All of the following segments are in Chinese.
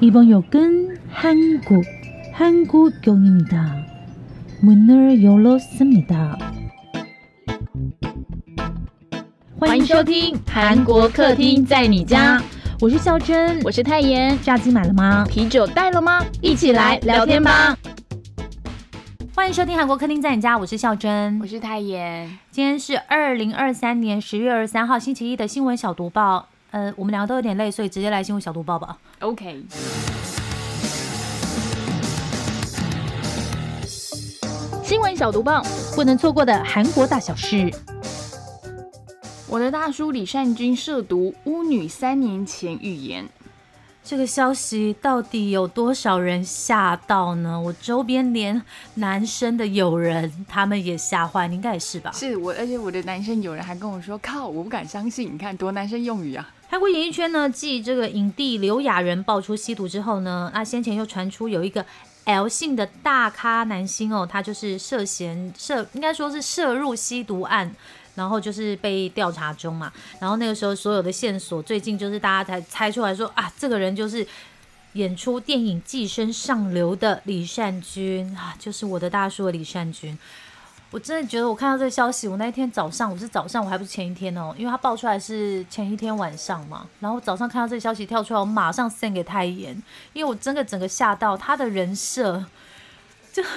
이번 역은 한국, 한국역입니다. 문을 열었습니다. 欢迎收听韩国客厅在你家，我是孝珍，我是泰妍。炸鸡买了吗？啤酒带了吗？一起来聊天吧。欢迎收听韩国客厅在你家，我是孝珍，我是泰妍。今天是二零二三年十月二十三号星期一的新闻小读报。 呃，我们两个都有点累，所以直接来新闻小读报吧。OK。新闻小读报，不能错过的韩国大小事。我的大叔李善均涉毒，巫女三年前预言。这个消息到底有多少人吓到呢？我周边连男生的友人他们也吓坏，你应该也是吧？是我，而且我的男生友人还跟我说：“靠，我不敢相信！你看多男生用语啊！”韩国演艺圈呢，继这个影帝刘亚仁爆出吸毒之后呢，啊，先前又传出有一个 L 姓的大咖男星哦，他就是涉嫌涉，应该说是涉入吸毒案。然后就是被调查中嘛，然后那个时候所有的线索，最近就是大家才猜出来说啊，这个人就是演出电影《寄生上流》的李善均啊，就是我的大叔李善均。我真的觉得我看到这个消息，我那一天早上我是早上，我还不是前一天哦，因为他爆出来是前一天晚上嘛，然后早上看到这个消息跳出来，我马上 send 给泰妍，因为我真的整个吓到他的人设就。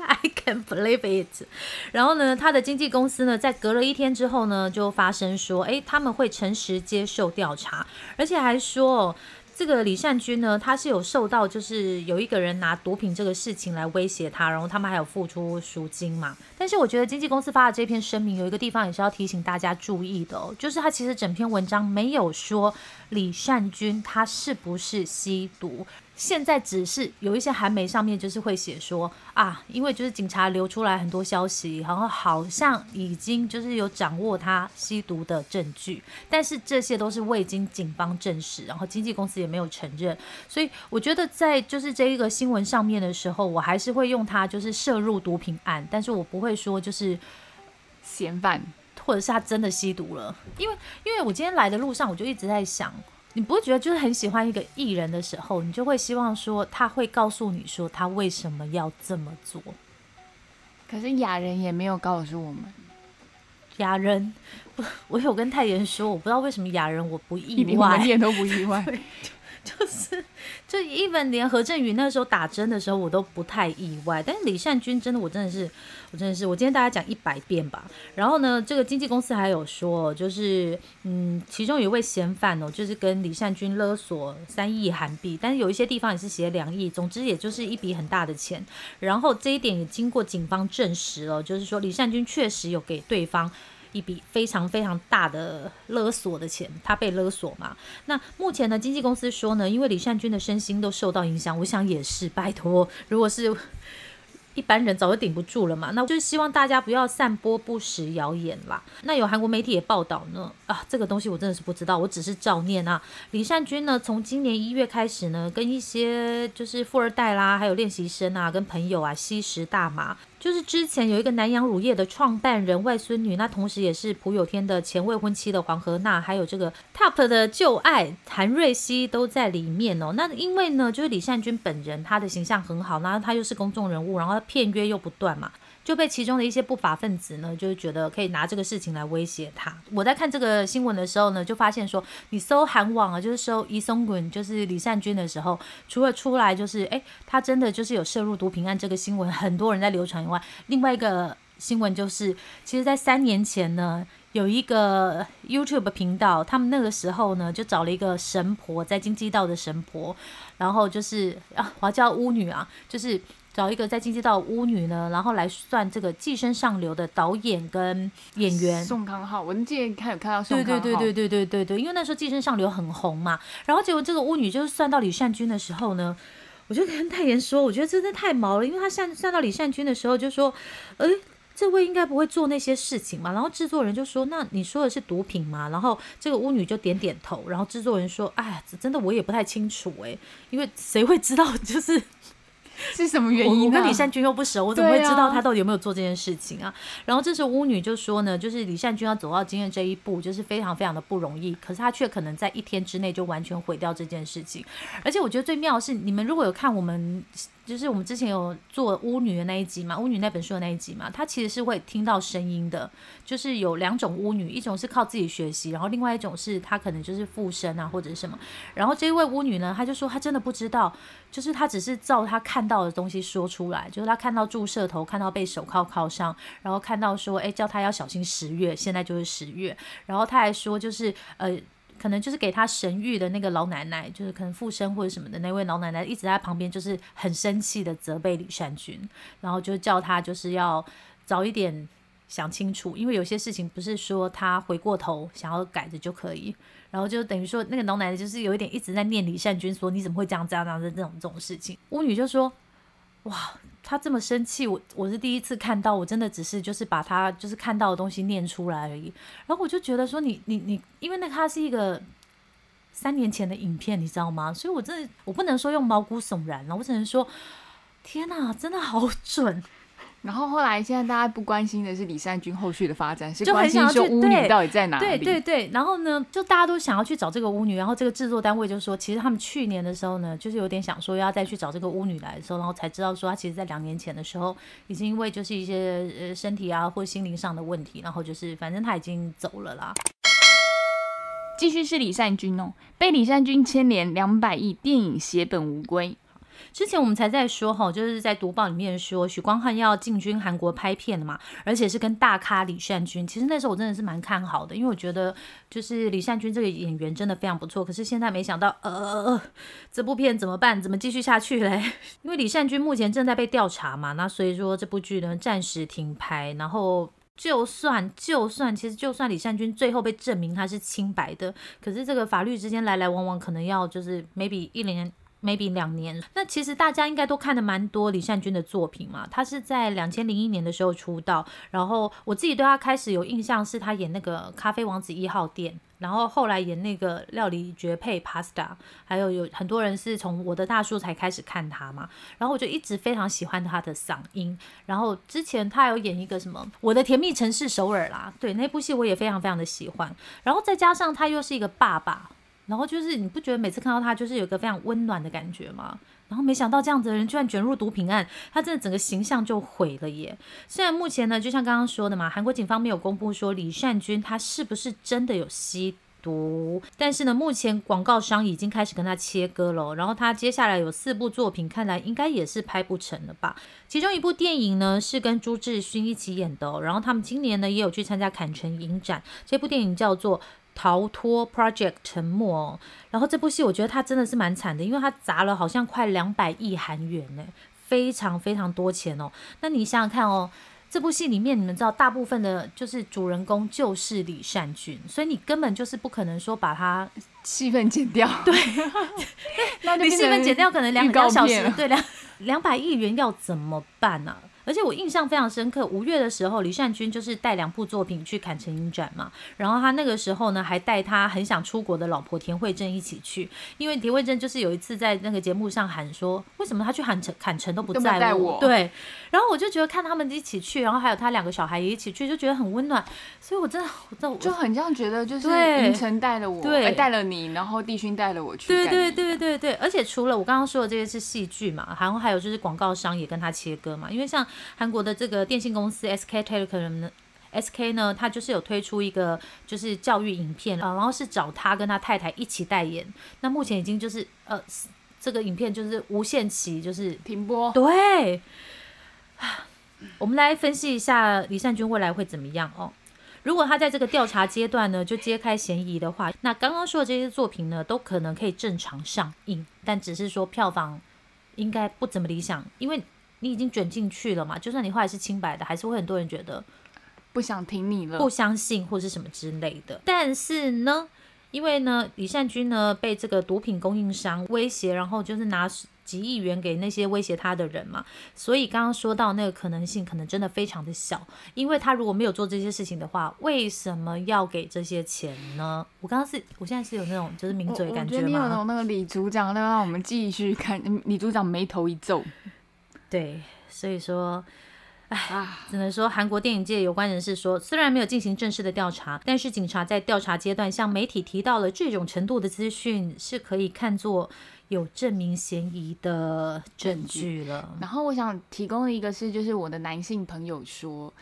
I can believe it。然后呢，他的经纪公司呢，在隔了一天之后呢，就发声说，哎，他们会诚实接受调查，而且还说，这个李善均呢，他是有受到，就是有一个人拿毒品这个事情来威胁他，然后他们还有付出赎金嘛。但是我觉得经纪公司发的这篇声明，有一个地方也是要提醒大家注意的，就是他其实整篇文章没有说李善均他是不是吸毒。现在只是有一些韩媒上面就是会写说啊，因为就是警察流出来很多消息，然后好像已经就是有掌握他吸毒的证据，但是这些都是未经警方证实，然后经纪公司也没有承认，所以我觉得在就是这一个新闻上面的时候，我还是会用他就是涉入毒品案，但是我不会说就是嫌犯，或者是他真的吸毒了，因为因为我今天来的路上我就一直在想。你不会觉得就是很喜欢一个艺人的时候，你就会希望说他会告诉你说他为什么要这么做。可是雅人也没有告诉我们。雅人，我 我有跟泰妍说，我不知道为什么雅人我不意外，一点都不意外。就是，就 even 连何振宇那时候打针的时候，我都不太意外。但是李善均真的，我真的是，我真的是，我今天大家讲一百遍吧。然后呢，这个经纪公司还有说，就是，嗯，其中有一位嫌犯哦，就是跟李善均勒索三亿韩币，但是有一些地方也是写两亿，总之也就是一笔很大的钱。然后这一点也经过警方证实了，就是说李善均确实有给对方。一笔非常非常大的勒索的钱，他被勒索嘛？那目前呢，经纪公司说呢，因为李善均的身心都受到影响，我想也是，拜托，如果是。一般人早就顶不住了嘛，那就是希望大家不要散播不实谣言啦。那有韩国媒体也报道呢，啊，这个东西我真的是不知道，我只是照念啊。李善均呢，从今年一月开始呢，跟一些就是富二代啦，还有练习生啊，跟朋友啊吸食大麻。就是之前有一个南洋乳业的创办人外孙女，那同时也是朴有天的前未婚妻的黄河娜，还有这个 TOP 的旧爱韩瑞熙都在里面哦。那因为呢，就是李善均本人他的形象很好，然后他又是公众人物，然后。片约又不断嘛，就被其中的一些不法分子呢，就是觉得可以拿这个事情来威胁他。我在看这个新闻的时候呢，就发现说，你搜韩网啊，就是搜伊松滚，就是李善均的时候，除了出来就是，哎，他真的就是有涉入毒品案这个新闻，很多人在流传以外，另外一个新闻就是，其实，在三年前呢，有一个 YouTube 频道，他们那个时候呢，就找了一个神婆，在京畿道的神婆，然后就是啊，我要叫巫女啊，就是。找一个在经济道巫女呢，然后来算这个《寄生上流》的导演跟演员宋康昊。我记得看有看到宋康昊，对对对对对对对对，因为那时候《寄生上流》很红嘛。然后结果这个巫女就是算到李善均的时候呢，我就跟代言说，我觉得真的太毛了，因为他算算到李善均的时候就说，哎，这位应该不会做那些事情嘛。然后制作人就说，那你说的是毒品吗？然后这个巫女就点点头。然后制作人说，哎，真的我也不太清楚哎，因为谁会知道就是。是什么原因？我跟李善君又不熟，我怎么会知道他到底有没有做这件事情啊？然后这时候巫女就说呢，就是李善君要走到今天这一步，就是非常非常的不容易，可是他却可能在一天之内就完全毁掉这件事情。而且我觉得最妙的是，你们如果有看我们。就是我们之前有做巫女的那一集嘛，巫女那本书的那一集嘛，她其实是会听到声音的。就是有两种巫女，一种是靠自己学习，然后另外一种是她可能就是附身啊或者什么。然后这一位巫女呢，她就说她真的不知道，就是她只是照她看到的东西说出来，就是她看到注射头，看到被手铐铐上，然后看到说，哎，叫她要小心十月，现在就是十月。然后她还说，就是呃。可能就是给他神谕的那个老奶奶，就是可能附身或者什么的那位老奶奶，一直在旁边，就是很生气的责备李善君，然后就叫他就是要早一点想清楚，因为有些事情不是说他回过头想要改的就可以，然后就等于说那个老奶奶就是有一点一直在念李善君，说你怎么会这样这样这样的这种这种事情，巫女就说。哇，他这么生气，我我是第一次看到，我真的只是就是把他就是看到的东西念出来而已。然后我就觉得说，你你你，因为那他是一个三年前的影片，你知道吗？所以我真的我不能说用毛骨悚然了，我只能说，天哪，真的好准。然后后来，现在大家不关心的是李善君后续的发展，是关心说巫女到底在哪里？对对对。然后呢，就大家都想要去找这个巫女。然后这个制作单位就说，其实他们去年的时候呢，就是有点想说要再去找这个巫女来的时候，然后才知道说，她其实在两年前的时候，已经因为就是一些呃身体啊或心灵上的问题，然后就是反正她已经走了啦。继续是李善君哦，被李善君牵连两百亿电影血本无归。之前我们才在说哈，就是在读报里面说许光汉要进军韩国拍片了嘛，而且是跟大咖李善均。其实那时候我真的是蛮看好的，因为我觉得就是李善均这个演员真的非常不错。可是现在没想到，呃，这部片怎么办？怎么继续下去嘞？因为李善均目前正在被调查嘛，那所以说这部剧呢暂时停拍。然后就算就算其实就算李善均最后被证明他是清白的，可是这个法律之间来来往往，可能要就是 maybe 一年。Maybe 两年，那其实大家应该都看的蛮多李善均的作品嘛。他是在两千零一年的时候出道，然后我自己对他开始有印象是他演那个《咖啡王子一号店》，然后后来演那个《料理绝配 Pasta》，还有有很多人是从我的大叔才开始看他嘛。然后我就一直非常喜欢他的嗓音。然后之前他有演一个什么《我的甜蜜城市首尔》啦，对那部戏我也非常非常的喜欢。然后再加上他又是一个爸爸。然后就是你不觉得每次看到他就是有一个非常温暖的感觉吗？然后没想到这样子的人居然卷入毒品案，他真的整个形象就毁了耶。虽然目前呢，就像刚刚说的嘛，韩国警方没有公布说李善均他是不是真的有吸毒，但是呢，目前广告商已经开始跟他切割了。然后他接下来有四部作品，看来应该也是拍不成了吧？其中一部电影呢是跟朱智勋一起演的，然后他们今年呢也有去参加坎城影展。这部电影叫做。逃脱 Project 沉默，然后这部戏我觉得他真的是蛮惨的，因为他砸了好像快两百亿韩元呢，非常非常多钱哦。那你想想看哦，这部戏里面你们知道大部分的就是主人公就是李善均，所以你根本就是不可能说把他 戏份剪掉。对，那你戏份剪掉可能两两小时，对两两百亿元要怎么办呢？而且我印象非常深刻，五月的时候，李善均就是带两部作品去坎城影展嘛，然后他那个时候呢，还带他很想出国的老婆田慧珍一起去，因为田慧珍就是有一次在那个节目上喊说，为什么他去坎城坎城都不带我？对，然后我就觉得看他们一起去，然后还有他两个小孩也一起去，就觉得很温暖，所以我真的，我真的就很这样觉得就是银城带了我，对，带了你，然后帝勋带了我去，对对对对对，而且除了我刚刚说的这些是戏剧嘛，然后还有就是广告商也跟他切割嘛，因为像。韩国的这个电信公司 SK Telecom 呢，SK 呢，他就是有推出一个就是教育影片啊，然后是找他跟他太太一起代言。那目前已经就是呃，这个影片就是无限期就是停播。对，我们来分析一下李善均未来会怎么样哦。如果他在这个调查阶段呢就揭开嫌疑的话，那刚刚说的这些作品呢都可能可以正常上映，但只是说票房应该不怎么理想，因为。你已经卷进去了嘛？就算你后来是清白的，还是会很多人觉得不想听你了，不相信或是什么之类的。但是呢，因为呢，李善均呢被这个毒品供应商威胁，然后就是拿几亿元给那些威胁他的人嘛，所以刚刚说到那个可能性，可能真的非常的小。因为他如果没有做这些事情的话，为什么要给这些钱呢？我刚刚是，我现在是有那种就是抿嘴感觉吗？你有那种那个李组长，那让我们继续看，李组长眉头一皱。对，所以说。唉，只能说韩国电影界有关人士说，虽然没有进行正式的调查，但是警察在调查阶段向媒体提到了这种程度的资讯，是可以看作有证明嫌疑的证据了。然后我想提供的一个是，就是我的男性朋友说，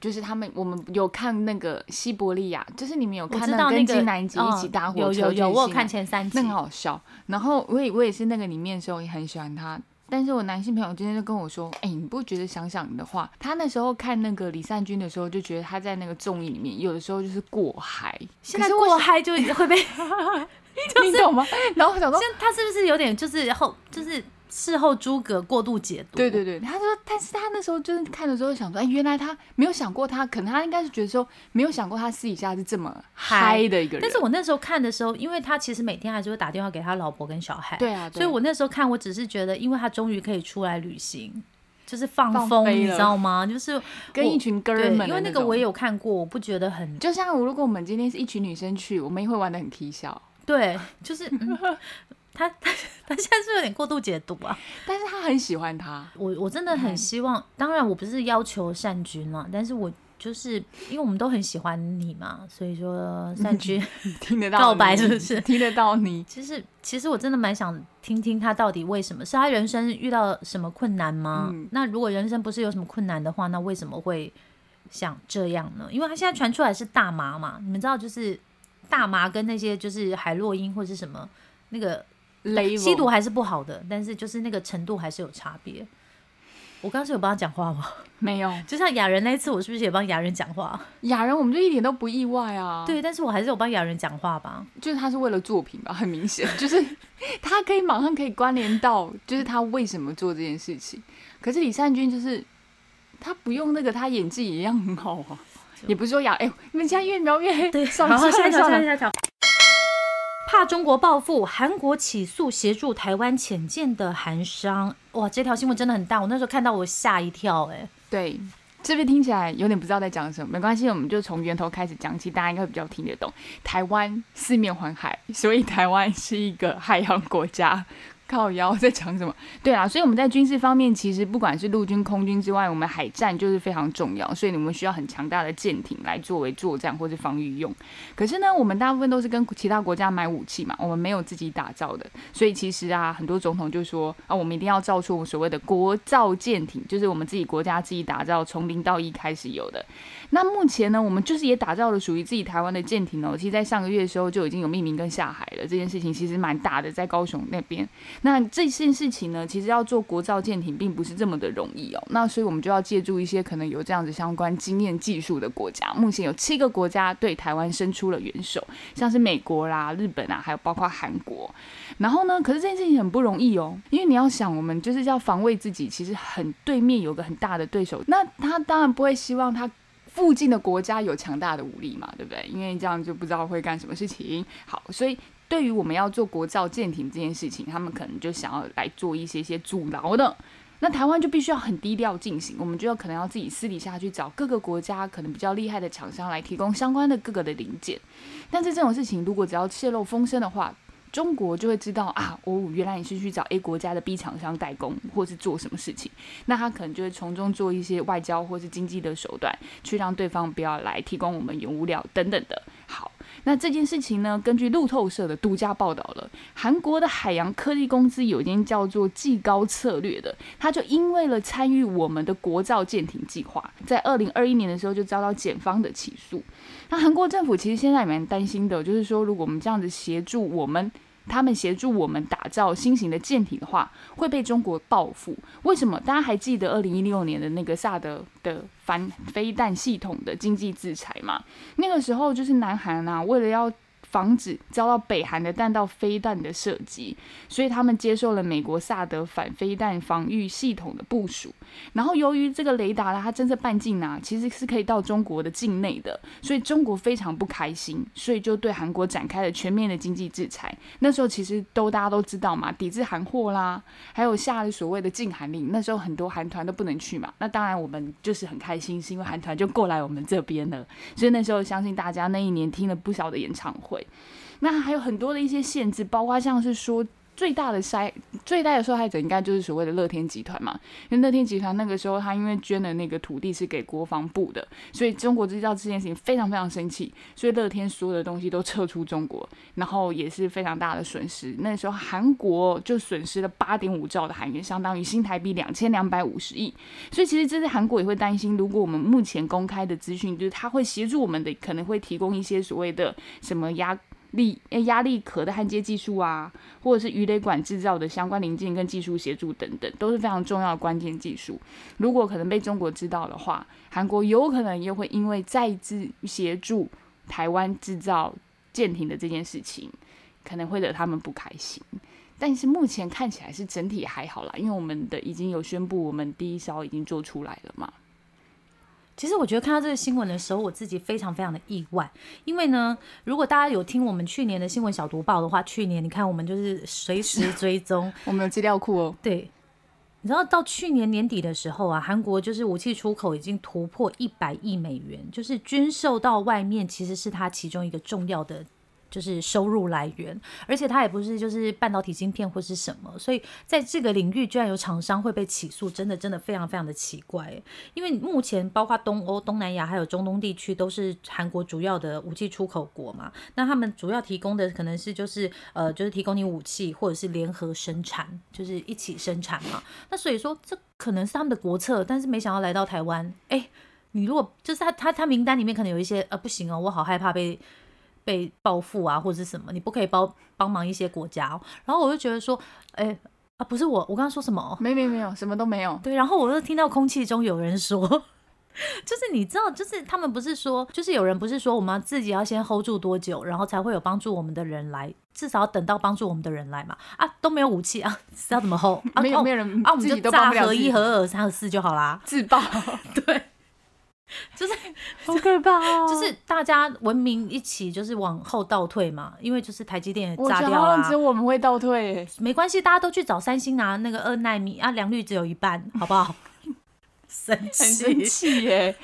就是他们我们有看那个西伯利亚，就是你们有看到那个跟金南吉一起搭火有车有有，我有去看前三集那，很好笑。然后我也我也是那个里面的时候也很喜欢他，但是我男性朋友今天就跟我说，哎、你不觉得想想你的话，他那时候看那个李善均的时候，就觉得他在那个综艺里面有的时候就是过嗨，现在过嗨就会被，你懂吗？然后我想说，现他是不是有点就是后就是事后诸葛过度解读？对对对，他说，但是他那时候就是看的时候想说，哎，原来他没有想过他，可能他应该是觉得说，没有想过他私底下是这么嗨的一个人。但是我那时候看的时候，因为他其实每天还是会打电话给他老婆跟小孩，对啊，对所以我那时候看，我只是觉得，因为他终于可以出来旅行，就是放放风，你知道吗？就是跟一群哥对们，因为那个我也有看过，我不觉得很就像如果我们今天是一群女生去，我们也会玩的很 k 笑，对，就是、嗯、他他 他现在是有点过度解读啊。但是他很喜欢他，我我真的很希望，当然我不是要求善君嘛，但是我就是因为我们都很喜欢你嘛，所以说 善君。听得到告白是不是听得到你？其实，其实我真的蛮想听听他到底为什么，是他人生遇到什么困难吗？嗯那如果人生不是有什么困难的话，那为什么会想这样呢？因为他现在传出来是大麻嘛，你们知道，就是大麻跟那些就是海洛因或是什么那个 level 吸毒还是不好的，但是就是那个程度还是有差别。我刚刚是有帮他讲话吗？没有 就像雅人那一次，我是不是也帮雅人讲话？雅人，我们就一点都不意外啊。，对，但是我还是有帮雅人讲话吧。就是他是为了作品吧，很明显，就是 他可以马上可以关联到，就是他为什么做这件事情。可是李善均就是他不用那个，他演技也一样很好啊。也不是说雅，哎、你们家越描越黑，对，算了然大中国报复，韩国起诉协助台湾潜舰的韩商。哇，这条新闻真的很大，我那时候看到我吓一跳、哎，对。这边听起来有点不知道在讲什么，没关系，我们就从源头开始讲起，大家应该会比较听得懂。台湾四面环海，所以台湾是一个海洋国家。靠腰 在讲什么？对啊，所以我们在军事方面，其实不管是陆军、空军之外，我们海战就是非常重要，所以我们需要很强大的舰艇来作为作战或是防御用。可是呢，我们大部分都是跟其他国家买武器嘛，我们没有自己打造的，所以其实啊，很多总统就说啊，我们一定要造出我们所谓的国造舰艇，就是我们自己国家自己打造，从零到一开始有的。那目前呢，我们就是也打造了属于自己台湾的舰艇哦。其实，在上个月的时候就已经有命名跟下海了，这件事情其实蛮大的，在高雄那边。那这件事情呢，其实要做国造舰艇并不是这么的容易哦。那所以我们就要借助一些可能有这样子相关经验技术的国家。目前有七个国家对台湾伸出了援手，像是美国啦、日本啊，还有包括韩国。然后呢，可是这件事情很不容易哦，因为你要想，我们就是要防卫自己，其实很对面有个很大的对手，那他当然不会希望他。附近的国家有强大的武力嘛，对不对？因为这样就不知道会干什么事情。好，所以对于我们要做国造舰艇这件事情，他们可能就想要来做一些些阻挠的。那台湾就必须要很低调进行，我们就要可能要自己私底下去找各个国家可能比较厉害的厂商来提供相关的各个的零件。但是这种事情如果只要泄露风声的话，中国就会知道啊，哦，原来你是去找 A 国家的 B 厂商代工，或是做什么事情，那他可能就会从中做一些外交或是经济的手段，去让对方不要来提供我们原物料等等的。好，那这件事情呢，根据路透社的独家报道了，韩国的海洋科技公司有一间叫做技高策略的，他就因为了参与我们的国造舰艇计划，在二零二一年的时候就遭到检方的起诉。那韩国政府其实现在也蛮担心的，就是说如果我们这样子协助我们。他们协助我们打造新型的舰艇的话，会被中国报复。为什么？大家还记得二零一六年的那个萨德的反飞弹系统的经济制裁吗？那个时候就是南韩啊，为了要防止遭到北韩的弹道飞弹的射击，所以他们接受了美国萨德反飞弹防御系统的部署。然后由于这个雷达呢，它侦测半径啊，其实是可以到中国的境内的，所以中国非常不开心，所以就对韩国展开了全面的经济制裁。那时候其实都大家都知道嘛，抵制韩货啦，还有下了所谓的禁韩令。那时候很多韩团都不能去嘛，那当然我们就是很开心，是因为韩团就过来我们这边了。所以那时候相信大家那一年听了不少的演唱会。那还有很多的一些限制，包括像是说最大的筛最大的受害者应该就是所谓的乐天集团嘛，因为乐天集团那个时候他因为捐的那个土地是给国防部的，所以中国制造这件事情非常非常生气，所以乐天所有的东西都撤出中国，然后也是非常大的损失。那时候韩国就损失了八点五兆的韩元，相当于新台币两千两百五十亿。所以其实这是韩国也会担心，如果我们目前公开的资讯就是他会协助我们的，可能会提供一些所谓的什么压。力压力壳的焊接技术啊，或者是鱼雷管制造的相关零件跟技术协助等等，都是非常重要的关键技术。如果可能被中国知道的话，韩国有可能又会因为再次协助台湾制造舰艇的这件事情，可能会惹他们不开心。但是目前看起来是整体还好啦，因为我们的已经有宣布，我们第一艘已经做出来了嘛。其实我觉得看到这个新闻的时候，我自己非常非常的意外，因为呢，如果大家有听我们去年的新闻小读报的话，去年你看我们就是随时 追踪我们的资料库哦。对，你知道到去年年底的时候啊，韩国就是武器出口已经突破一百亿美元，就是军售到外面其实是它其中一个重要的。就是收入来源，而且它也不是就是半导体晶片或是什么，所以在这个领域居然有厂商会被起诉，真的真的非常非常的奇怪。因为目前包括东欧、东南亚还有中东地区都是韩国主要的武器出口国嘛，那他们主要提供的可能是就是呃就是提供你武器或者是联合生产，就是一起生产嘛。那所以说这可能是他们的国策，但是没想到来到台湾，哎，你如果就是他他他名单里面可能有一些呃不行哦，我好害怕被。被报复啊，或者是什么，你不可以帮帮忙一些国家。然后我就觉得说，哎啊，不是我，我刚刚说什么？没没没有，什么都没有。对，然后我就听到空气中有人说，就是你知道，就是他们不是说，就是有人不是说，我们自己要先 hold 住多久，然后才会有帮助我们的人来，至少要等到帮助我们的人来嘛。啊，都没有武器啊，是要怎么 hold？没有没有人啊，我们就炸合一、合二、三、合四就好啦，自爆。对。就是 好可怕哦！就是大家文明一起，就是往后倒退嘛。因为就是台积电也炸掉了，只有我们会倒退。没关系，大家都去找三星拿那个二纳米啊，良率只有一半，好不好？生气，生气耶！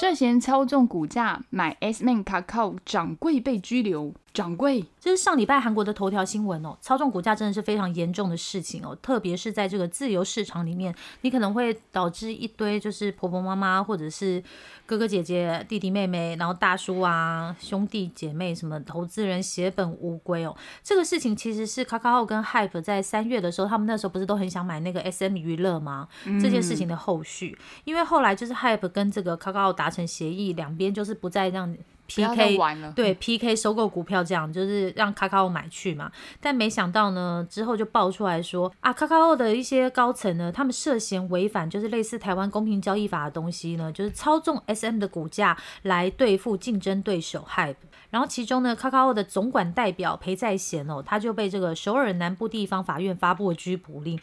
涉嫌操纵股价买 S Man 卡靠掌柜被拘留。掌柜，这是上礼拜韩国的头条新闻哦。操纵股价真的是非常严重的事情哦，特别是在这个自由市场里面，你可能会导致一堆就是婆婆妈妈或者是哥哥姐姐、弟弟妹妹，然后大叔啊、兄弟姐妹什么投资人血本无归哦。这个事情其实是卡卡奥跟 Hype 在三月的时候，他们那时候不是都很想买那个 SM 娱乐吗？这件事情的后续，因为后来就是 Hype 跟这个卡卡奥达成协议，两边就是不再让。P K 对 P K 收购股票这样就是让卡卡奥买去嘛，但没想到呢之后就爆出来说啊卡卡奥的一些高层呢，他们涉嫌违反就是类似台湾公平交易法的东西呢，就是操纵 S M 的股价来对付竞争对手 Hype，然后其中呢卡卡奥的总管代表裴在贤哦，他就被这个首尔南部地方法院发布了拘捕令，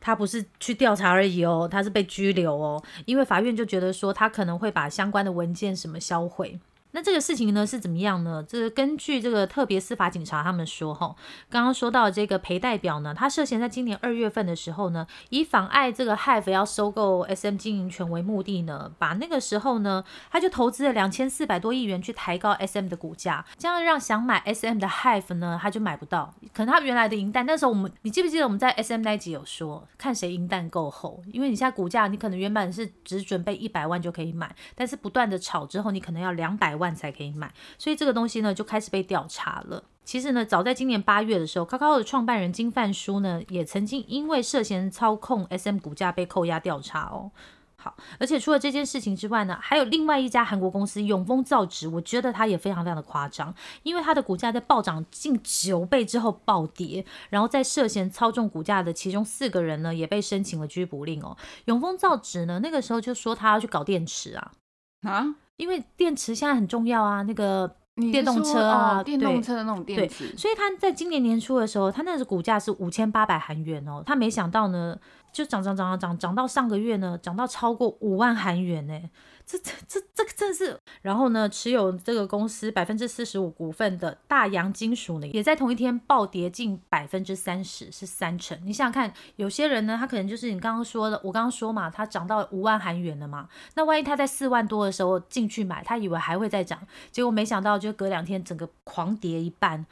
他不是去调查而已哦，他是被拘留哦，因为法院就觉得说他可能会把相关的文件什么销毁。那这个事情呢是怎么样呢？这根据这个特别司法警察他们说，哈，刚刚说到这个裴代表呢，他涉嫌在今年二月份的时候呢，以妨碍这个 Hive 要收购 SM 经营权为目的呢，把那个时候呢，他就投资了两千四百多亿元去抬高 SM 的股价，这样让想买 SM 的 Hive 呢，他就买不到。可能他原来的银弹，那时候我们，你记不记得我们在 SM 那集有说，看谁银弹够厚，因为你现在股价，你可能原本是只准备一百万就可以买，但是不断的炒之后，你可能要两百万。万才可以买，所以这个东西呢就开始被调查了。其实呢，早在今年八月的时候，卡卡奥的创办人金范书呢也曾经因为涉嫌操控 SM 股价被扣押调查哦。好，而且除了这件事情之外呢，还有另外一家韩国公司永丰造纸，我觉得它也非常非常的夸张，因为它的股价在暴涨近九倍之后暴跌，然后在涉嫌操纵股价的其中四个人呢也被申请了拘捕令哦。永丰造纸呢那个时候就说他要去搞电池啊啊。因为电池现在很重要啊，那个电动车啊，电动车的那种电池。所以他在今年年初的时候，他那个股价是五千八百韩元哦，他没想到呢，就涨涨涨涨涨涨到上个月呢，涨到超过五万韩元呢。这这这这个真是，然后呢，持有这个公司百分之四十五股份的大洋金属呢，也在同一天暴跌近百分之三十，是三成。你想想看，有些人呢，他可能就是你刚刚说的，我刚刚说嘛，他涨到五万韩元了嘛，那万一他在四万多的时候进去买，他以为还会再涨，结果没想到就隔两天整个狂跌一半，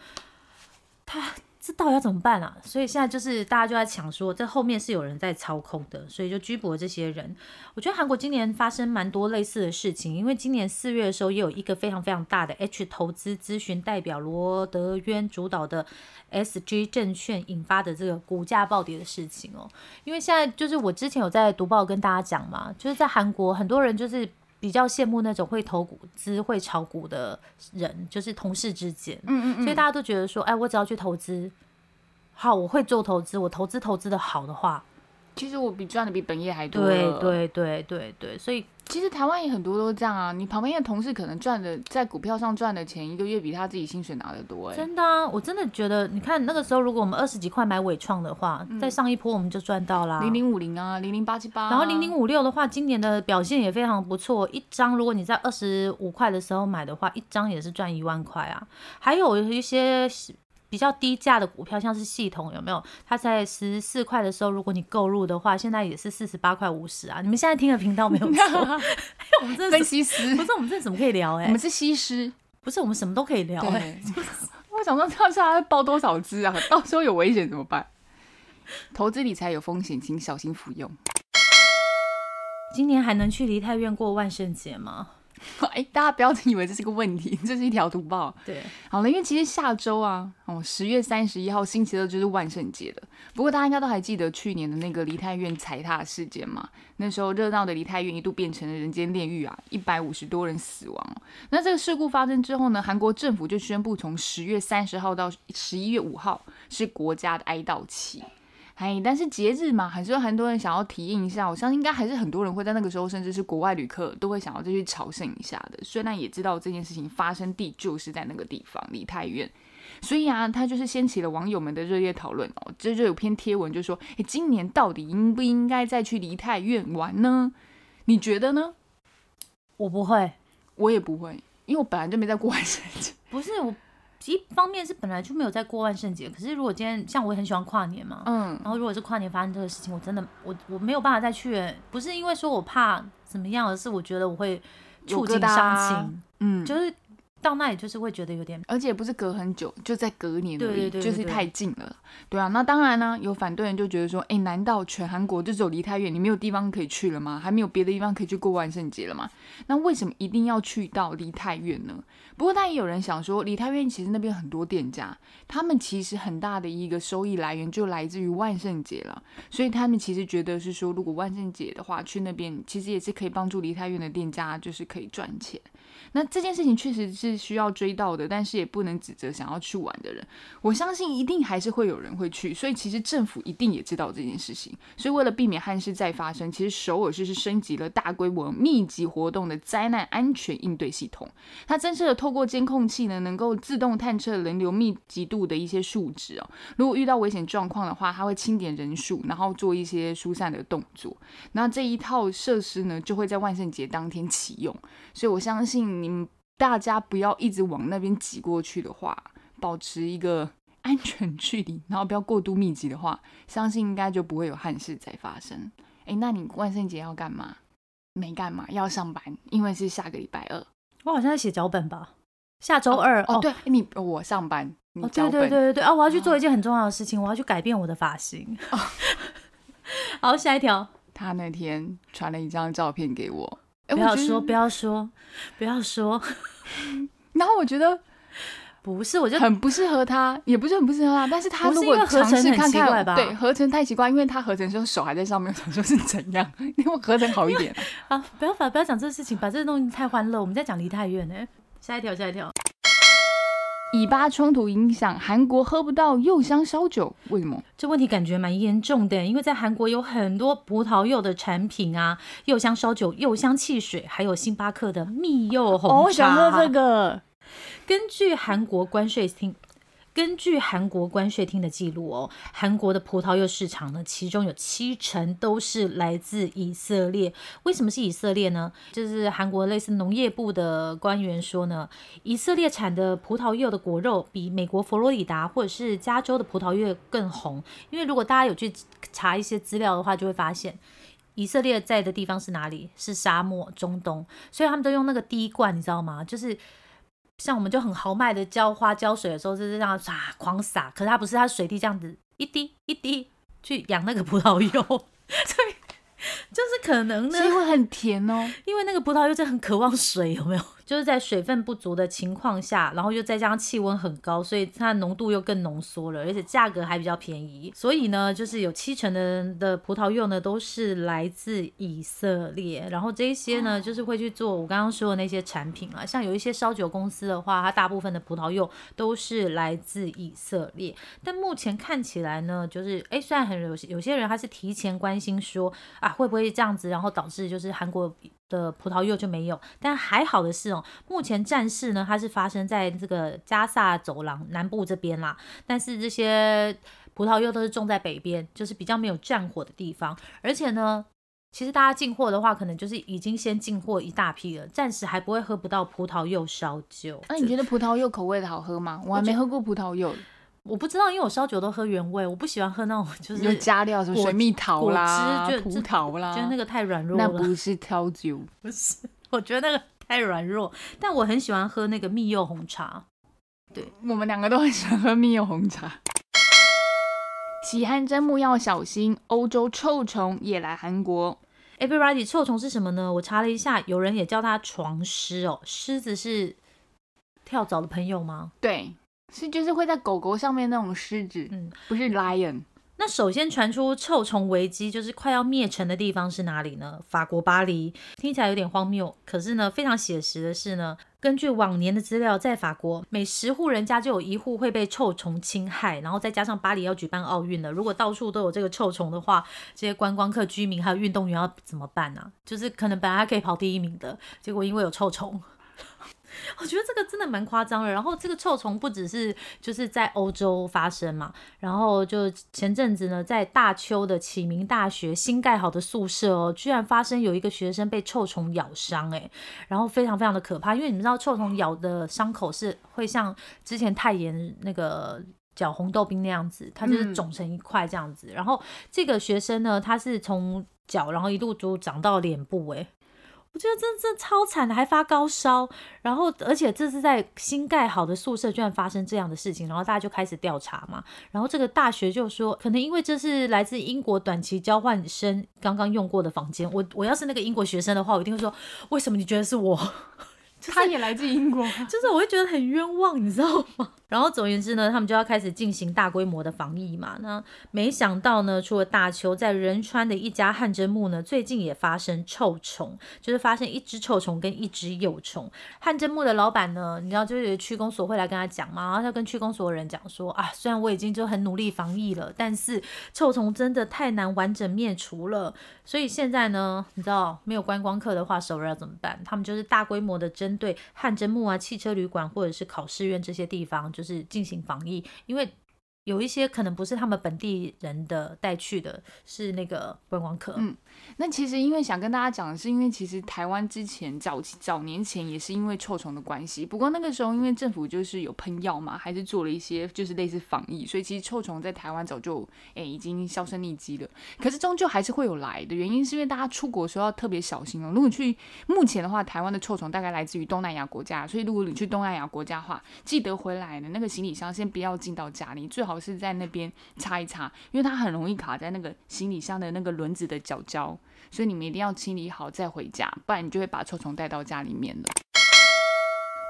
他。这到底要怎么办啊？所以现在就是大家就在抢说，这后面是有人在操控的，所以就拘捕了这些人。我觉得韩国今年发生蛮多类似的事情，因为今年四月的时候也有一个非常非常大的 H 投资咨询代表罗德渊主导的 SG 证券引发的这个股价暴跌的事情哦。因为现在就是我之前有在读报跟大家讲嘛，就是在韩国很多人就是比较羡慕那种会投股资、会炒股的人，就是同事之间，嗯嗯所以大家都觉得说，哎，我只要去投资，好，我会做投资，我投资投资的好的话，其实我比赚的比本业还多。对。对对对对，所以其实台湾也很多都这样啊，你旁边的同事可能赚的在股票上赚的钱，一个月比他自己薪水拿的多哎、真的啊，我真的觉得，你看那个时候，如果我们二十几块买伟创的话，在上一波我们就赚到啦。零零五零啊，零零八七八，然后零零五六的话，今年的表现也非常不错。一张如果你在二十五块的时候买的话，一张也是赚一万块啊。还有一些比较低价的股票，像是系统有没有？它在十四块的时候，如果你购入的话，现在也是四十八块五十啊。你们现在听的频道没有错，我们真的分是析师不，是我们这怎么可以聊哎、我们是西施。不是我们什么都可以聊哎、对，我想说这样下来包多少只啊？到时候有危险怎么办？投资理财有风险，请小心服用。今年还能去梨泰院过万圣节吗？哎，大家不要以为这是个问题，这是一条毒报。对，好了，因为其实下周啊，哦，十月三十一号星期二就是万圣节了。不过大家应该都还记得去年的那个梨泰院踩踏事件嘛？那时候热闹的梨泰院一度变成了人间炼狱啊，一百五十多人死亡哦。那这个事故发生之后呢，韩国政府就宣布从十月三十号到十一月五号是国家的哀悼期。哎，但是节日嘛，还是有很多人想要体验一下。我相信应该还是很多人会在那个时候，甚至是国外旅客都会想要再去朝圣一下的。虽然也知道这件事情发生地就是在那个地方梨泰院，所以啊，他就是掀起了网友们的热烈讨论哦。这就有篇贴文就说：“哎，今年到底应不应该再去梨泰院玩呢？你觉得呢？”我不会，我也不会，因为我本来就没在过万圣节。不是我。一方面是本来就没有在过万圣节，可是如果今天像我也很喜欢跨年嘛，嗯。然后如果是跨年发生这个事情，我真的我我没有办法再去，不是因为说我怕怎么样，而是我觉得我会触景伤情，嗯，就是到那里就是会觉得有点而且不是隔很久，就在隔年而已，对对对对就是太近了。对啊，那当然呢，有反对人就觉得说，哎，难道全韩国就只有梨泰院，你没有地方可以去了吗？还没有别的地方可以去过万圣节了吗？那为什么一定要去到梨泰院呢？不过，但也有人想说，梨泰院其实那边很多店家，他们其实很大的一个收益来源就来自于万圣节了，所以他们其实觉得是说，如果万圣节的话，去那边其实也是可以帮助梨泰院的店家，就是可以赚钱。那这件事情确实是需要追到的，但是也不能指责想要去玩的人。我相信一定还是会有人会去，所以其实政府一定也知道这件事情。所以为了避免憾事再发生，其实首尔市是升级了大规模密集活动的灾难安全应对系统。它增设了透过监控器呢，能够自动探测人流密集度的一些数值哦。如果遇到危险状况的话，它会清点人数，然后做一些疏散的动作。那这一套设施呢，就会在万圣节当天启用。所以我相信你们大家不要一直往那边挤过去的话，保持一个安全距离，然后不要过度密集的话，相信应该就不会有憾事再发生。哎，那你万圣节要干嘛？没干嘛，要上班，因为是下个礼拜二。我好像在写脚本吧，下周二哦，对，你我上班，你哦，对脚本对对对对啊！我要去做一件很重要的事情，我要去改变我的发型。好，下一条，他那天传了一张照片给我，诶不要说，不要，说，不要说，然后我觉得 不是，我就很不适合他，也不是很不适合他，但是他如果合尝成很试看看，奇怪吧对，合成太奇怪，因为他合成的时候手还在上面，我想说是怎样，因为合成好一点。啊，不要把不要讲这个事情，把这个东西太欢乐，我们在讲离太远呢。下一条，下一条，以巴冲突影响韩国喝不到柚香烧酒，为什么？这问题感觉蛮严重的，因为在韩国有很多葡萄柚的产品啊，柚香烧酒、柚香汽水，还有星巴克的蜜柚红茶。个。根据韩国关税厅，根据韩国关税厅的记录哦，韩国的葡萄柚市场呢，其中有七成都是来自以色列。为什么是以色列呢？就是韩国类似农业部的官员说呢，以色列产的葡萄柚的果肉比美国佛罗里达或者是加州的葡萄柚更红。因为如果大家有去查一些资料的话，就会发现。以色列在的地方是哪里？是沙漠中东，所以他们都用那个滴灌，你知道吗？就是像我们就很豪迈的浇花浇水的时候，就是这样唰狂洒，可是它不是，它水滴这样子一滴一滴去养那个葡萄柚，所以就是可能呢，所以会很甜哦。因为那个葡萄柚真的很渴望水，有没有？就是在水分不足的情况下，然后又再加上气温很高，所以它浓度又更浓缩了，而且价格还比较便宜。所以呢，就是有七成的的葡萄柚呢都是来自以色列，然后这一些呢就是会去做我刚刚说的那些产品啊，像有一些烧酒公司的话，它大部分的葡萄柚都是来自以色列。但目前看起来呢，就是哎，虽然很有有些人他是提前关心说啊会不会这样子，然后导致就是韩国。的葡萄柚就没有，但还好的是哦，目前战事呢，它是发生在这个加萨走廊南部这边啦。但是这些葡萄柚都是种在北边，就是比较没有战火的地方。而且呢，其实大家进货的话，可能就是已经先进货一大批了，暂时还不会喝不到葡萄柚烧酒。那你觉得葡萄柚口味的好喝吗？我还没喝过葡萄柚。我不知道，因为我烧酒都喝原味，我不喜欢喝那种 就是有加料什么水蜜桃啦、葡萄啦，觉得那个太软弱了。那不是挑酒，不是，我觉得那个太软弱。但我很喜欢喝那个蜜柚红茶。对，我们两个都很喜欢喝蜜柚红茶。喜汗真木要小心，欧洲臭虫也来韩国。Everybody，臭虫是什么呢？我查了一下，有人也叫它床虱哦。虱子是跳蚤的朋友吗？对。是，就是会在狗狗上面那种狮子，嗯，不是 lion。那首先传出臭虫危机，就是快要灭城的地方是哪里呢？法国巴黎，听起来有点荒谬，可是呢，非常写实的是呢，根据往年的资料，在法国每十户人家就有一户会被臭虫侵害，然后再加上巴黎要举办奥运了，如果到处都有这个臭虫的话，这些观光客、居民还有运动员要怎么办呢？就是可能本来可以跑第一名的，结果因为有臭虫。我觉得这个真的蛮夸张的。然后这个臭虫不只是就是在欧洲发生嘛，然后就前阵子呢，在大邱的启明大学新盖好的宿舍哦，居然发生有一个学生被臭虫咬伤，哎，然后非常非常的可怕，因为你们知道臭虫咬的伤口是会像之前太炎那个脚红豆冰那样子，它就是肿成一块这样子。然后这个学生呢，他是从脚然后一路都长到脸部，哎。我觉得真真超惨的，还发高烧，然后而且这是在新盖好的宿舍，居然发生这样的事情，然后大家就开始调查嘛，然后这个大学就说，可能因为这是来自英国短期交换生刚刚用过的房间，我我要是那个英国学生的话，我一定会说，为什么你觉得是我？他也来自英国，就是我会觉得很冤枉，你知道吗？然后总而言之呢，他们就要开始进行大规模的防疫嘛。那没想到呢，除了大邱，在仁川的一家汗蒸木呢，最近也发生臭虫，就是发现一只臭虫跟一只幼虫。汗蒸木的老板呢，你知道，就是区公所会来跟他讲嘛，然后他跟区公所的人讲说啊，虽然我已经就很努力防疫了，但是臭虫真的太难完整灭除了，所以现在呢，你知道没有观光客的话，首尔要怎么办？他们就是大规模的针对汗蒸木啊、汽车旅馆或者是考试院这些地方。就是进行防疫，因为有一些可能不是他们本地人的带去的，是那个观光客。嗯。那其实因为想跟大家讲的是，因为其实台湾之前早早年前也是因为臭虫的关系，不过那个时候因为政府就是有喷药嘛，还是做了一些就是类似防疫，所以其实臭虫在台湾早就诶已经销声匿迹了。可是终究还是会有来的原因，是因为大家出国的时候要特别小心哦。如果你去目前的话，台湾的臭虫大概来自于东南亚国家，所以如果你去东南亚国家的话，记得回来的那个行李箱先不要进到家里，最好是在那边擦一擦，因为它很容易卡在那个行李箱的那个轮子的角角。所以你们一定要清理好再回家，不然你就会把臭虫带到家里面了。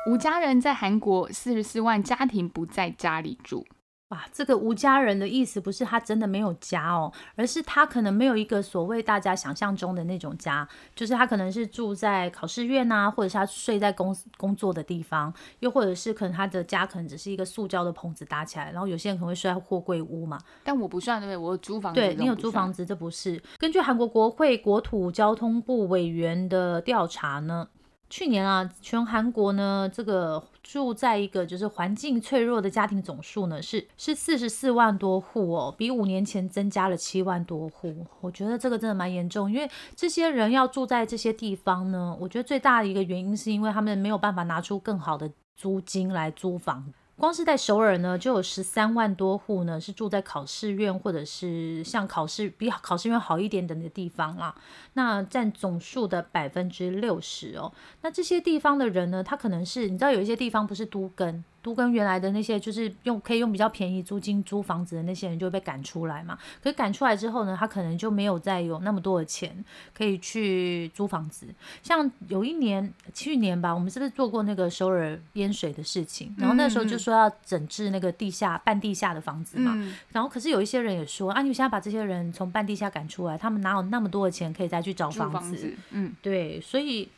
吴家人在韩国，四十四万家庭不在家里住。哇，这个无家人的意思不是他真的没有家哦，而是他可能没有一个所谓大家想象中的那种家，就是他可能是住在考试院啊，或者是他睡在公工作的地方，又或者是可能他的家可能只是一个塑胶的棚子搭起来，然后有些人可能会睡在货柜屋嘛。但我不算对不对？我租房子。对你有租房子，这不是根据韩国国会国土交通部委员的调查呢？去年啊，全韩国呢，这个住在一个就是环境脆弱的家庭总数呢，是是四十四万多户哦，比五年前增加了七万多户。我觉得这个真的蛮严重，因为这些人要住在这些地方呢，我觉得最大的一个原因是因为他们没有办法拿出更好的租金来租房。光是在首尔呢，就有十三万多户呢是住在考试院或者是像考试比考试院好一点点的地方啦。那占总数的百分之六十哦。那这些地方的人呢，他可能是你知道有一些地方不是都根。都跟原来的那些就是用可以用比较便宜租金租房子的那些人就会被赶出来嘛。可是赶出来之后呢，他可能就没有再有那么多的钱可以去租房子。像有一年去年吧，我们是不是做过那个首尔淹水的事情？然后那时候就说要整治那个地下半地下的房子嘛。然后可是有一些人也说啊，你现在把这些人从半地下赶出来，他们哪有那么多的钱可以再去找房子？嗯，对，所以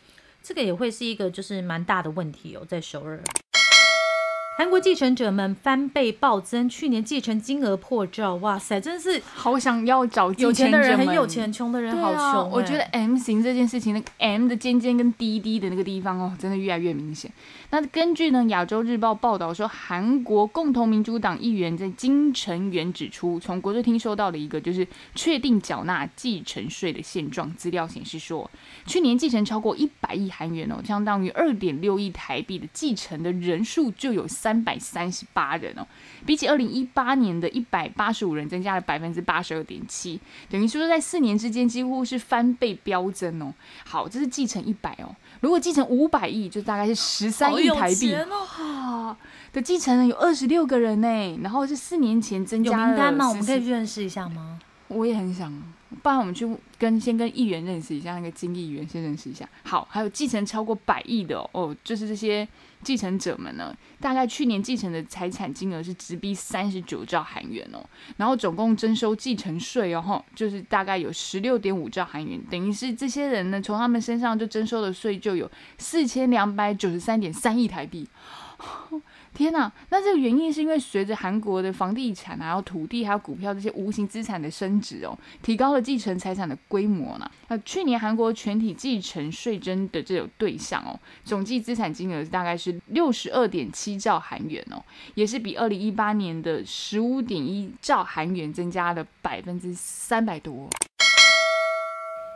这个也会是一个就是蛮大的问题哦，在首尔。韩国继承者们翻倍暴增，去年继承金额破兆，哇塞，真的是好想要找有钱的人很有钱，穷的人好穷。我觉得 M 型这件事情，那个 M 的尖尖跟滴滴的那个地方哦，真的越来越明显。那根据呢亚洲日报报道说，韩国共同民主党议员在金城元指出，从国税厅收到了一个就是确定缴纳继承税的现状资料显示说，去年继承超过一百亿韩元哦，相当于二点六亿台币的继承的人数就有。三百三十八人哦，比起二零一八年的一百八十五人，增加了百分之八十二点七，等于说在四年之间几乎是翻倍飙增哦。好，这是继承一百哦，如果继承五百亿，就大概是十三亿台币哦。的继承人有二十六个人呢，然后是四年前增加了。有名单吗？我们可以认识一下吗？我也很想。不然我们去跟先跟议员认识一下，那个金议员先认识一下。好，还有继承超过百亿的哦，就是这些继承者们呢，大概去年继承的财产金额是直逼三十九兆韩元哦，然后总共征收继承税哦，就是大概有十六点五兆韩元，等于是这些人呢，从他们身上就征收的税就有四千两百九十三点三亿台币。天呐，那这个原因是因为随着韩国的房地产、还有土地、还有股票这些无形资产的升值哦，提高了继承财产的规模呢。那去年韩国全体继承税征的这种对象哦，总计资产金额大概是六十二点七兆韩元哦，也是比二零一八年的十五点一兆韩元增加了百分之三百多。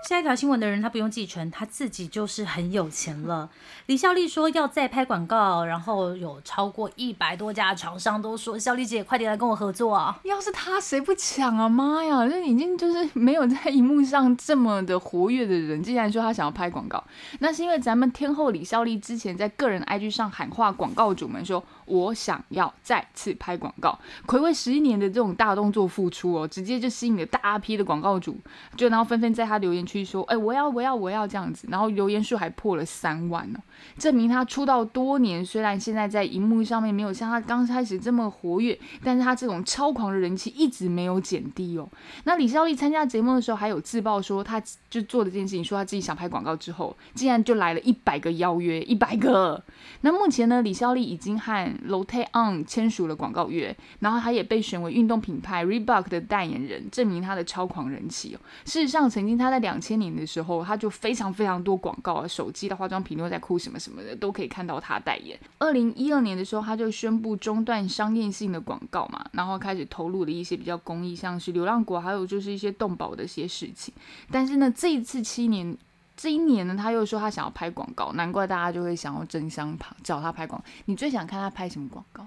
下一条新闻的人，他不用继承，他自己就是很有钱了。李孝利说要再拍广告，然后有超过一百多家厂商都说：“孝利姐，快点来跟我合作啊！”要是他，谁不抢啊？妈呀，这已经就是没有在荧幕上这么的活跃的人，竟然说他想要拍广告，那是因为咱们天后李孝利之前在个人 IG 上喊话广告主们说：“我想要再次拍广告。”暌违十一年的这种大动作付出哦，直接就吸引了大批的广告主，就然后纷纷在他留言区。说，哎，我要，我要，我要这样子，然后留言数还破了三万呢，证明他出道多年，虽然现在在荧幕上面没有像他刚开始这么活跃，但是他这种超狂的人气一直没有减低哦。那李孝利参加节目的时候，还有自曝说，他就做了这件事情，说他自己想拍广告之后，竟然就来了一百个邀约，一百个。那目前呢，李孝利已经和 Lotte On 签署了广告约，然后他也被选为运动品牌 Reebok 的代言人，证明他的超狂人气。事实上，曾经他在两千年的时候，他就非常非常多广告啊，手机的化妆品、牛仔裤什么什么的都可以看到他代言。二零一二年的时候，他就宣布中断商业性的广告嘛，然后开始投入了一些比较公益，像是流浪国，还有就是一些动保的一些事情。但是呢，这一次七年，这一年呢，他又说他想要拍广告，难怪大家就会想要争相跑找他拍广告。你最想看他拍什么广告？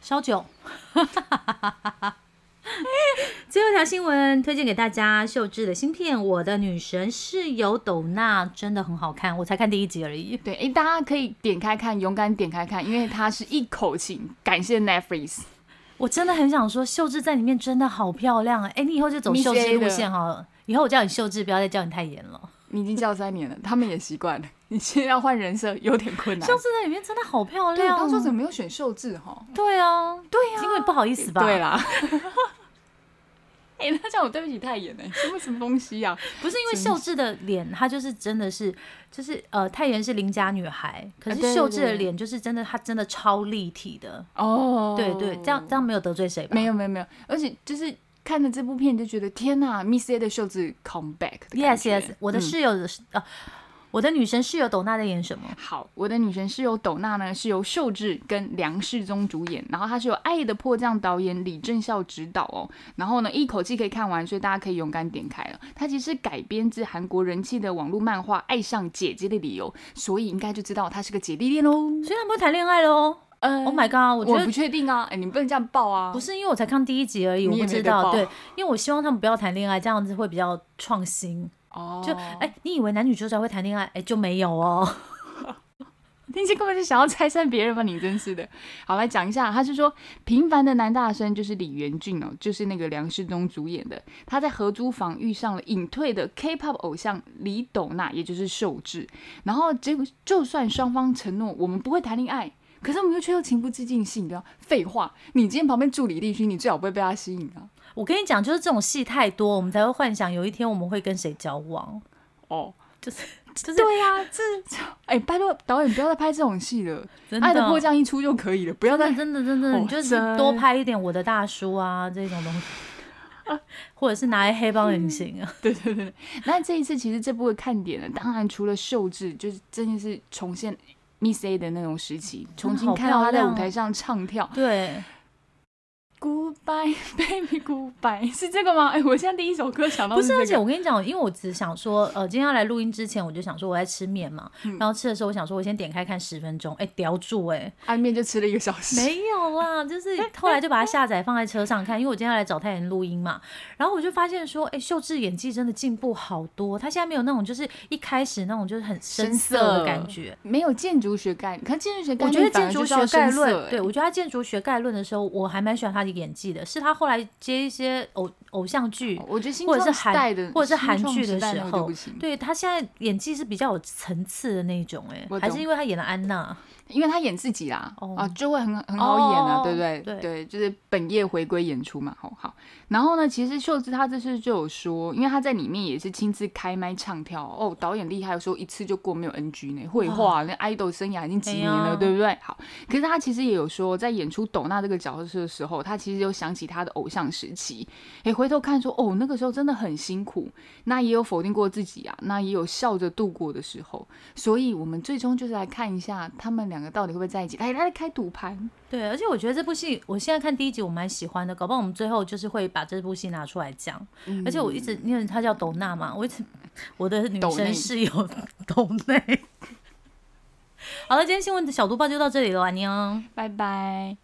烧酒。最后一条新闻推荐给大家，秀智的新片《我的女神室友斗娜》真的很好看，我才看第一集而已。对，哎，大家可以点开看，勇敢点开看，因为它是一口气感谢 Netflix。我真的很想说，秀智在里面真的好漂亮啊！哎，你以后就走秀智路线好了，以后我叫你秀智，不要再叫你太严了。你已经叫三年了，他们也习惯了。你现在要换人设有点困难。秀智在里面真的好漂亮，对，当初怎么没有选秀智哈？对啊，对啊，因为不好意思吧？对啦。哎，那叫我对不起太妍呢？什么什么东西呀？不是因为秀智的脸，她就是真的是，就是呃，太妍是邻家女孩，可是秀智的脸就是真的，她真的超立体的哦。对对，这样这样没有得罪谁吧？没有没有没有，而且就是看了这部片就觉得天呐，Miss A 的秀智 come back，yes yes，我的室友的啊。我的女神室友斗娜在演什么？好，我的女神室友斗娜呢是由秀智跟梁世宗主演，然后她是由《爱的迫降》导演李正孝执导哦，然后呢一口气可以看完，所以大家可以勇敢点开了。它其实改编自韩国人气的网络漫画《爱上姐姐的理由》，所以应该就知道她是个姐弟恋喽。所以他们会谈恋爱喽？呃 Oh my god！我觉得我不确定啊，哎，你不能这样报啊。不是因为我才看第一集而已，我不知道。对，因为我希望他们不要谈恋爱，这样子会比较创新。哦，就哎、你以为男女主角会谈恋爱？哎、就没有哦。你这根本就想要拆散别人吧？你真是的。好，来讲一下，他是说《平凡的男大生》就是李元俊哦，就是那个梁世宗主演的。他在合租房遇上了隐退的 K-pop 偶像李斗娜，也就是秀智。然后结果，就算双方承诺我们不会谈恋爱，可是我们又却又情不自禁性的废话。你今天旁边助理立勋，你最好不会被他吸引啊。我跟你讲，就是这种戏太多，我们才会幻想有一天我们会跟谁交往。哦，就是就是对呀、这哎，拜托导演不要再拍这种戏了，真《爱的迫降》一出就可以了，不要再真的真的真的，哦你就是多拍一点我的大叔啊这种东西，或者是拿来黑帮隐形啊。对对对，那这一次其实这部的看点呢，当然除了秀智，就是真的是重现 Miss A 的那种时期，重新看到他在舞台上唱跳。对，Goodbye Baby Goodbye 是这个吗？哎，我现在第一首歌想到不是，而且我跟你讲，因为我只想说，呃，今天要来录音之前，我就想说我在吃面嘛，嗯。然后吃的时候，我想说我先点开看十分钟，哎，叼住哎、按面就吃了一个小时，没有啦，就是后来就把它下载放在车上看，因为我今天要来找太妍录音嘛，然后我就发现说，哎、秀智演技真的进步好多，她现在没有那种就是一开始那种就是很深深色色的感觉。没有建筑学概念，看建筑学概我觉得建筑学概论，对我我觉得他建筑学概论的时候，我还蛮喜欢他的演技的。是他后来接一些偶偶像剧，我觉得或者是韩或者是韩剧的时候对他现在演技是比较有层次的那种、哎，还是因为他演了安娜，因为他演自己啦，哦。啊，就会很很好演啊，哦对不对？对。就是本业回归演出嘛，好。好。然后呢，其实秀智她这次就有说，因为她在里面也是亲自开麦唱跳哦，导演厉害，说一次就过没有 NG 呢，绘画那 idol 生涯已经几年了，哎对不对？好，可是她其实也有说，在演出斗娜这个角色的时候，她其实有想起她的偶像时期，诶，回头看说，哦，那个时候真的很辛苦，那也有否定过自己啊，那也有笑着度过的时候，所以我们最终就是来看一下他们两个到底会不会在一起。哎，他在开赌盘。对，而且我觉得这部戏，我现在看第一集我蛮喜欢的，搞不好我们最后就是会把这部戏拿出来讲。嗯而且我一直因为他叫斗娜嘛，我一直我的女斗内生室友斗内。好了，今天新闻的小读报就到这里了，安妮哦。拜拜。